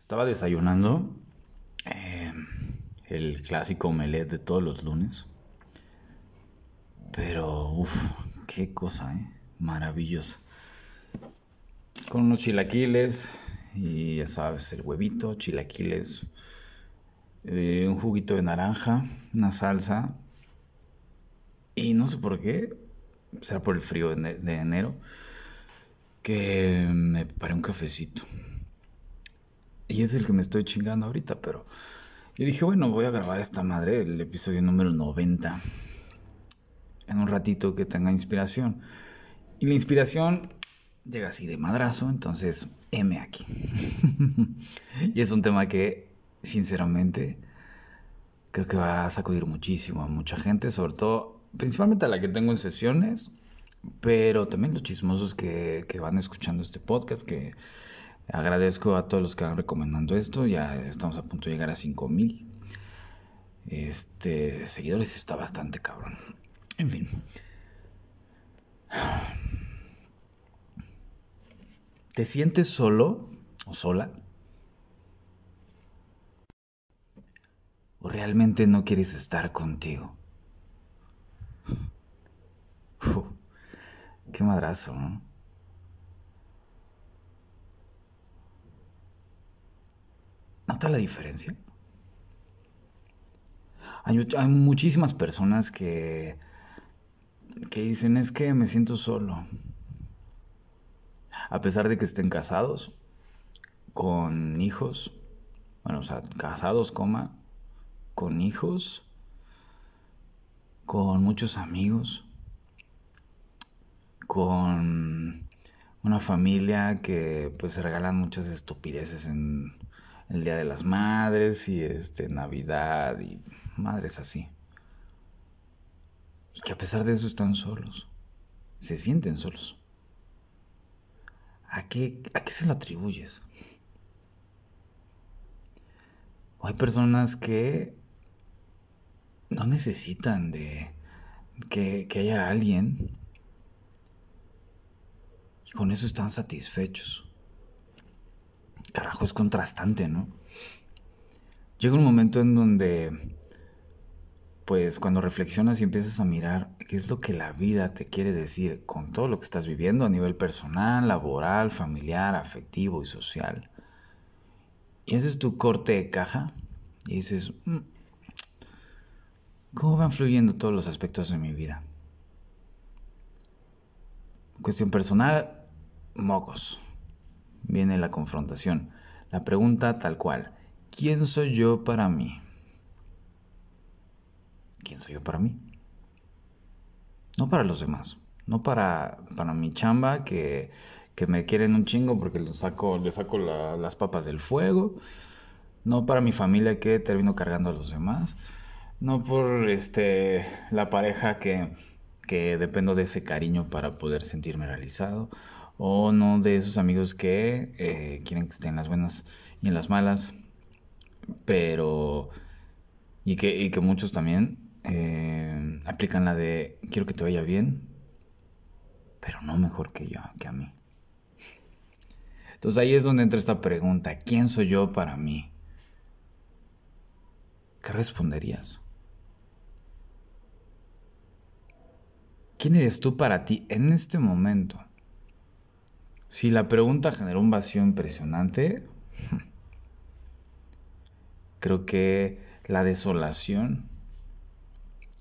Estaba desayunando eh, el clásico omelette de todos los lunes. Pero, uff, qué cosa, ¿eh? Maravillosa. Con unos chilaquiles y ya sabes, el huevito, chilaquiles, eh, un juguito de naranja, una salsa. Y no sé por qué, será por el frío de, enero, que me preparé un cafecito. Y es el que me estoy chingando ahorita, pero... Y dije, bueno, voy a grabar esta madre, el episodio número 90, en un ratito que tenga inspiración. Y la inspiración llega así de madrazo, entonces, M aquí. y es un tema que, sinceramente, creo que va a sacudir muchísimo a mucha gente, sobre todo, principalmente a la que tengo en sesiones, pero también los chismosos que, que van escuchando este podcast, que Agradezco a todos los que van recomendando esto. Ya estamos a punto de llegar a 5000 este, seguidores. Está bastante cabrón. En fin. ¿Te sientes solo o sola? ¿O realmente no quieres estar contigo? qué madrazo, ¿no? ¿Nota la diferencia? Hay, muchísimas personas que, que dicen es que me siento solo. A pesar de que estén casados, con hijos, bueno, o sea, casados, coma, con hijos, con muchos amigos, con una familia que pues se regalan muchas estupideces en el Día de las Madres y este Navidad y madres así. Y que a pesar de eso están solos. Se sienten solos. ¿A qué, a qué se lo atribuyes? Hay personas que no necesitan de que, que haya alguien y con eso están satisfechos carajo, es contrastante, ¿no? Llega un momento en donde, pues cuando reflexionas y empiezas a mirar qué es lo que la vida te quiere decir con todo lo que estás viviendo a nivel personal, laboral, familiar, afectivo y social, y ese es tu corte de caja y dices, mm, ¿cómo van fluyendo todos los aspectos de mi vida? Cuestión personal, mocos viene la confrontación. La pregunta tal cual, ¿quién soy yo para mí? ¿Quién soy yo para mí? No para los demás, no para, para mi chamba que, que me quieren un chingo porque le saco, saco las papas del fuego, no para mi familia que termino cargando a los demás, no por este, la pareja que, que dependo de ese cariño para poder sentirme realizado, o no de esos amigos que eh, quieren que estén en las buenas y en las malas, pero y que, y que muchos también eh, aplican la de quiero que te vaya bien, pero no mejor que yo, que a mí. Entonces ahí es donde entra esta pregunta, ¿quién soy yo para mí? ¿Qué responderías? ¿Quién eres tú para ti en este momento? Si la pregunta generó un vacío impresionante, creo que la desolación,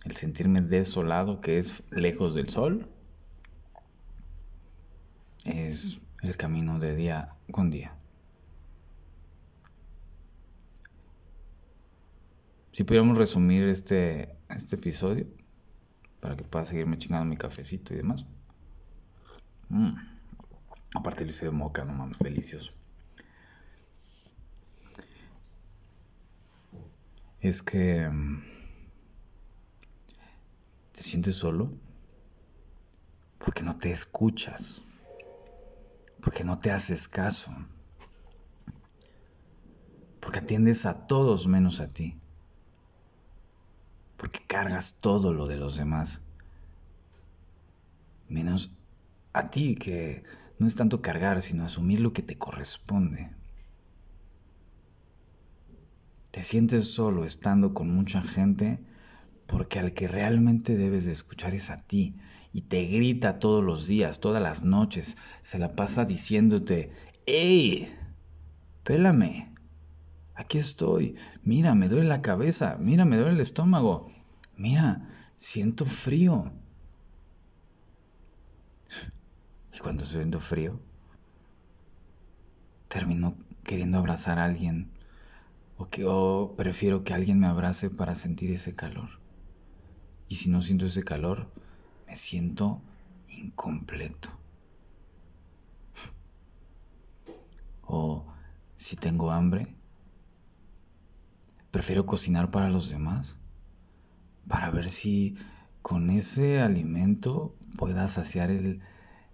el sentirme desolado, que es lejos del sol, es el camino de día con día. Si pudiéramos resumir este, este episodio, para que pueda seguirme chingando mi cafecito y demás. Mm. Aparte lo hice de moca, no mames, delicioso. Es que mm, te sientes solo porque no te escuchas, porque no te haces caso, porque atiendes a todos menos a ti, porque cargas todo lo de los demás, menos a ti que no es tanto cargar, sino asumir lo que te corresponde. te sientes solo estando con mucha gente porque al que realmente debes de escuchar es a ti y te grita todos los días, todas las noches, se la pasa diciéndote, ¡Ey! Pélame. Aquí estoy. Mira, me duele la cabeza. Mira, me duele el estómago. Mira, siento frío. Cuando siento frío, termino queriendo abrazar a alguien. O, que, o prefiero que alguien me abrace para sentir ese calor. Y si no siento ese calor, me siento incompleto. O si tengo hambre, prefiero cocinar para los demás, para ver si con ese alimento pueda saciar el,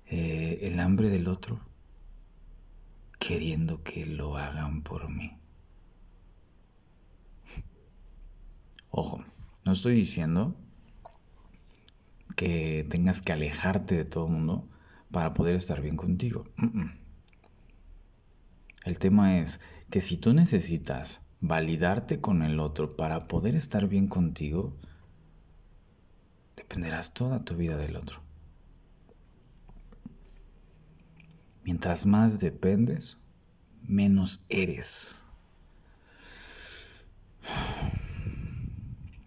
eh, el hambre del otro, queriendo que lo hagan por mí. Ojo, no estoy diciendo que tengas que alejarte de todo el mundo para poder estar bien contigo. El tema es que si tú necesitas validarte con el otro para poder estar bien contigo, dependerás toda tu vida del otro. Mientras más dependes, menos eres.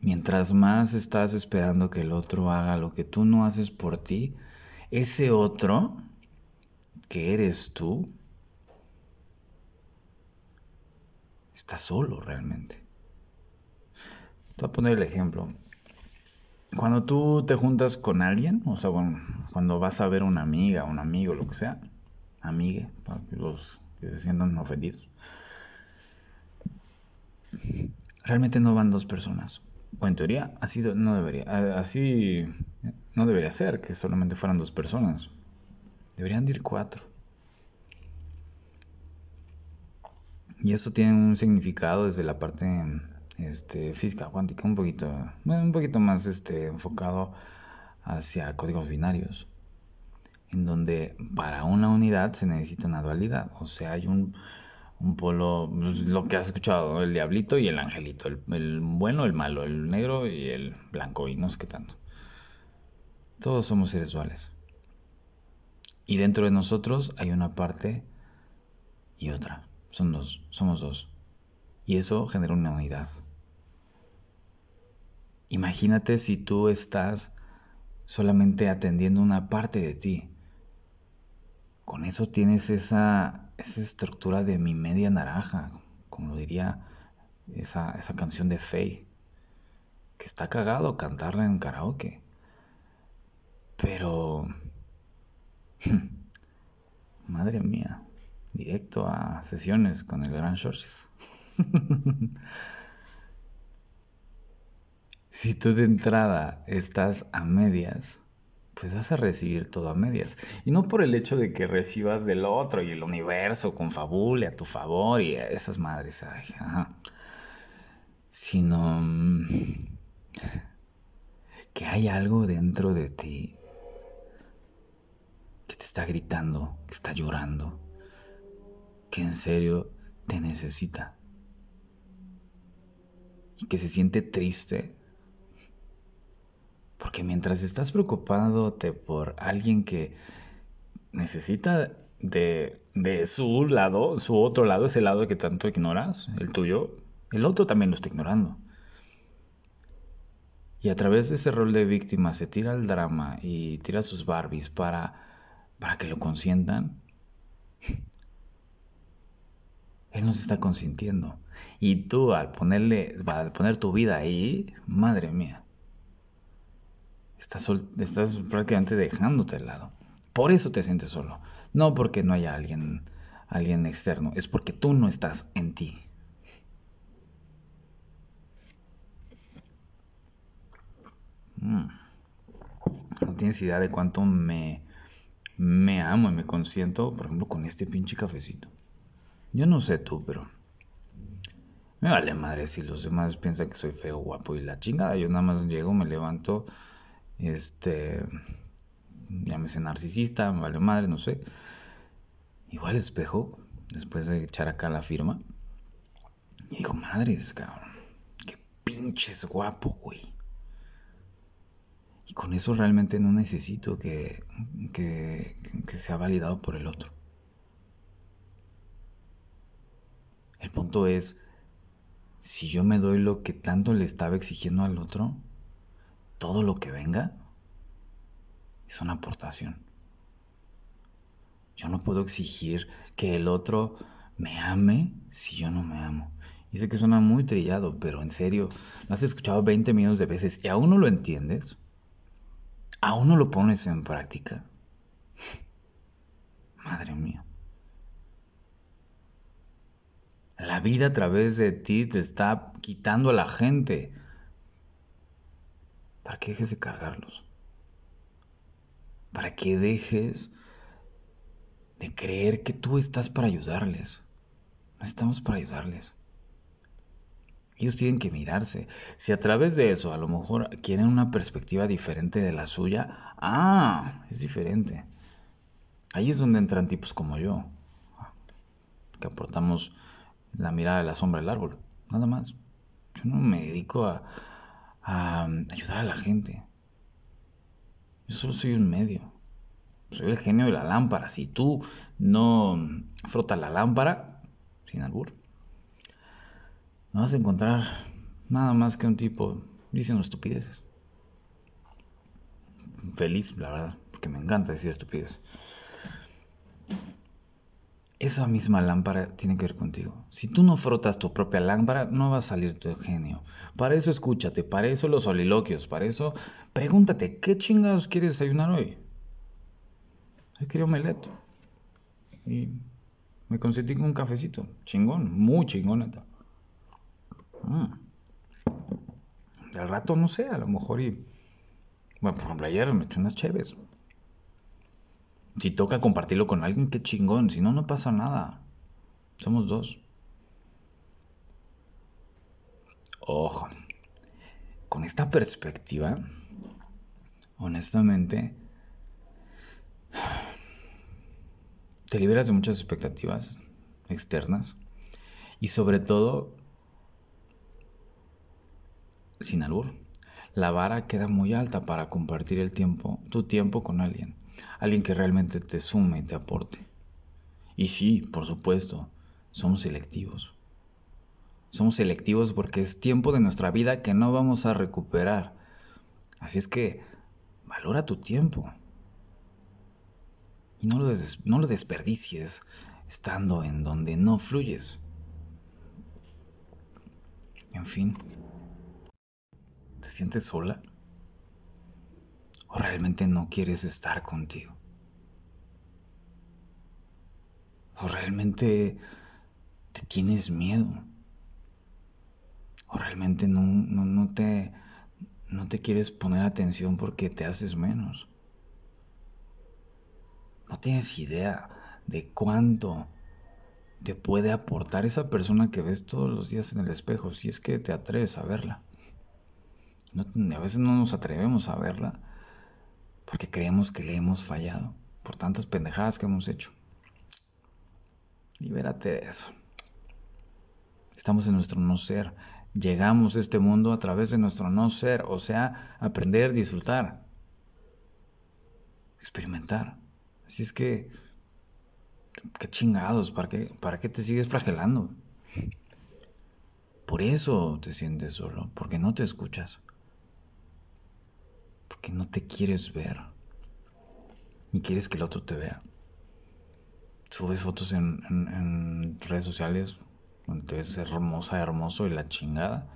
Mientras más estás esperando que el otro haga lo que tú no haces por ti, ese otro, que eres tú, está solo realmente. Te voy a poner el ejemplo. Cuando tú te juntas con alguien, o sea, cuando vas a ver una amiga, un amigo, lo que sea, amigue, para que los que se sientan ofendidos, realmente no van dos personas. O en teoría, así no debería, así no debería ser que solamente fueran dos personas. Deberían ir cuatro. Y eso tiene un significado desde la parte este, física cuántica, un poquito, un poquito más este, enfocado hacia códigos binarios, en donde para una unidad se necesita una dualidad, o sea, hay un, un polo, pues, lo que has escuchado, el diablito y el angelito, el, el, bueno, el malo, el negro y el blanco, y no sé qué tanto. Todos somos seres duales. Y dentro de nosotros hay una parte y otra. Son dos, somos dos. Y eso genera una unidad. Imagínate si tú estás solamente atendiendo una parte de ti. Con eso tienes esa, esa estructura de mi media naranja, como lo diría esa, esa canción de Faye, que está cagado cantarla en karaoke. Pero... Madre mía directo a sesiones con el gran Shorts. si tú de entrada estás a medias, pues vas a recibir todo a medias. Y no por el hecho de que recibas del otro y el universo confabule a tu favor y a esas madres, sino mm, que hay algo dentro de ti que te está gritando, que está llorando que en serio te necesita y que se siente triste porque mientras estás preocupándote por alguien que necesita de, de, su lado, su otro lado, ese lado que tanto ignoras, el tuyo, el otro también lo está ignorando. Y a través de ese rol de víctima se tira el drama y tira sus Barbies para, para que lo consientan. Él nos está consintiendo. Y tú al ponerle, al poner tu vida ahí, madre mía, estás, estás prácticamente dejándote al lado. Por eso te sientes solo. No porque no haya alguien, alguien externo, es porque tú no estás en ti. Mm. No tienes idea de cuánto me, me amo y me consiento, por ejemplo, con este pinche cafecito. Yo no sé tú, pero me vale madre si los demás piensan que soy feo, guapo y la chingada. Yo nada más llego, me levanto, este, llámese narcisista, vale madre, no sé. Igual espejo, después de echar acá la firma, Y digo, madres, cabrón, qué pinches guapo, güey. Y con eso realmente no necesito que, que, que sea validado por el otro. El punto es, si yo me doy lo que tanto le estaba exigiendo al otro, todo lo que venga es una aportación. Yo no puedo exigir que el otro me ame si yo no me amo. Y sé que suena muy trillado, pero en serio, lo has escuchado 20 millones de veces y aún no lo entiendes. ¿Aún no lo pones en práctica? Madre mía. La vida a través de ti te está quitando a la gente. ¿Para qué dejes de cargarlos? ¿Para qué dejes de creer que tú estás para ayudarles? No estamos para ayudarles. Ellos tienen que mirarse. Si a través de eso a lo mejor quieren una perspectiva diferente de la suya, ah, es diferente. Ahí es donde entran tipos como yo, que aportamos la mirada de la sombra del árbol, nada más. Yo no me dedico a, a ayudar a la gente. Yo solo soy un medio. Soy el genio de la lámpara. Si tú no frotas la lámpara, sin albur, no vas a encontrar nada más que un tipo diciendo estupideces. Feliz, la verdad, porque me encanta decir estupideces esa misma lámpara tiene que ver contigo. Si tú no frotas tu propia lámpara, no va a salir tu genio. Para eso escúchate, para eso los soliloquios, para eso pregúntate, ¿qué chingados quieres desayunar hoy? Hoy quería omelette. Y me consentí con un cafecito. Chingón, muy chingón. Mm. Al rato, no sé, a lo mejor y... Bueno, por ejemplo, ayer me eché unas chéves. Si toca compartirlo con alguien, qué chingón. Si no, no pasa nada. Somos dos. Ojo. Con esta perspectiva, honestamente, te liberas de muchas expectativas externas y sobre todo, sin albur, la vara queda muy alta para compartir el tiempo, tu tiempo con alguien alguien que realmente te sume y te aporte. Y sí, por supuesto, somos selectivos. Somos selectivos porque es tiempo de nuestra vida que no vamos a recuperar. Así es que valora tu tiempo. Y no lo, no lo desperdicies estando en donde no fluyes. En fin, ¿te sientes sola? O realmente no quieres estar contigo. O realmente te tienes miedo. O realmente no, no, te, no te quieres poner atención porque te haces menos. No tienes idea de cuánto te puede aportar esa persona que ves todos los días en el espejo, si es que te atreves a verla. a veces no nos atrevemos a verla porque creemos que le hemos fallado por tantas pendejadas que hemos hecho. Libérate de eso. Estamos en nuestro no ser. Llegamos a este mundo a través de nuestro no ser, o sea, aprender, disfrutar, experimentar. Así es que, qué chingados, ¿para qué, ¿para qué te sigues flagelando? Por eso te sientes solo, porque no te escuchas porque no te quieres ver y quieres que el otro te vea. Subes fotos en, redes sociales donde te ves hermosa, hermoso y la chingada.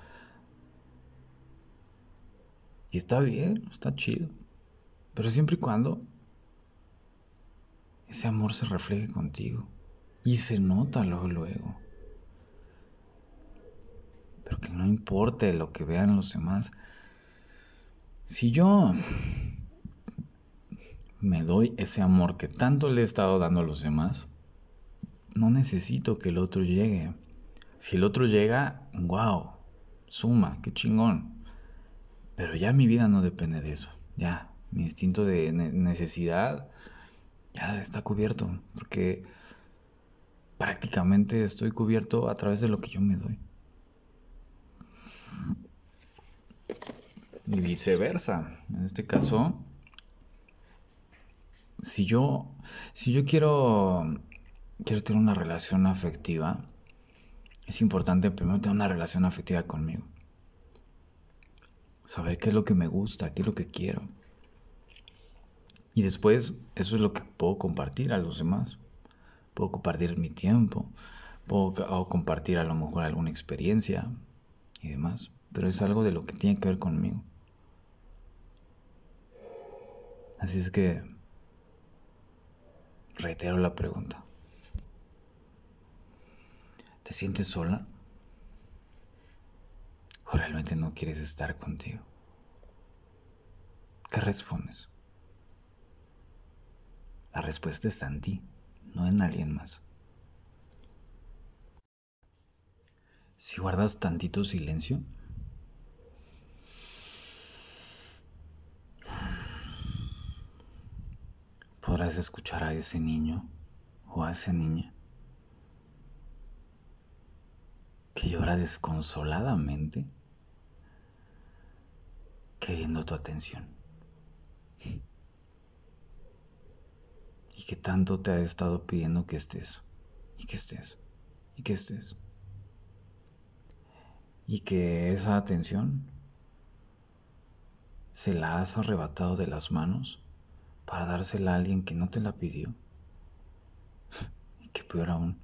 Y está bien, está chido. Pero siempre y cuando ese amor se refleje contigo. Y se nota luego, luego. Pero que no importe lo que vean los demás. Si yo me doy ese amor que tanto le he estado dando a los demás, no necesito que el otro llegue. Si el otro llega, wow, suma, qué chingón. Pero ya mi vida no depende de eso. Ya, mi instinto de necesidad ya está cubierto. Porque prácticamente estoy cubierto a través de lo que yo me doy. Y viceversa. En este caso, si yo, si yo quiero, quiero tener una relación afectiva, es importante primero tener una relación afectiva conmigo. Saber qué es lo que me gusta, qué es lo que quiero. Y después eso es lo que puedo compartir a los demás. Puedo compartir mi tiempo, puedo compartir a lo mejor alguna experiencia y demás. Pero es algo de lo que tiene que ver conmigo. Así es que reitero la pregunta. ¿Te sientes sola? ¿O realmente no quieres estar contigo? ¿Qué respondes? La respuesta está en ti, no en alguien más. Si guardas tantito silencio, podrás escuchar a ese niño o a esa niña que llora desconsoladamente queriendo tu atención. Y que tanto te ha estado pidiendo que estés, y que estés, y que estés. Y que esa atención se la has arrebatado de las manos para dársela a alguien que no te la pidió. Y que peor aún,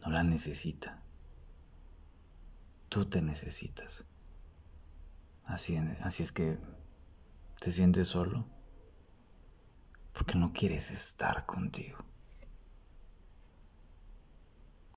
no la necesita. Tú te necesitas. Así, así es que te sientes solo porque no quieres estar contigo.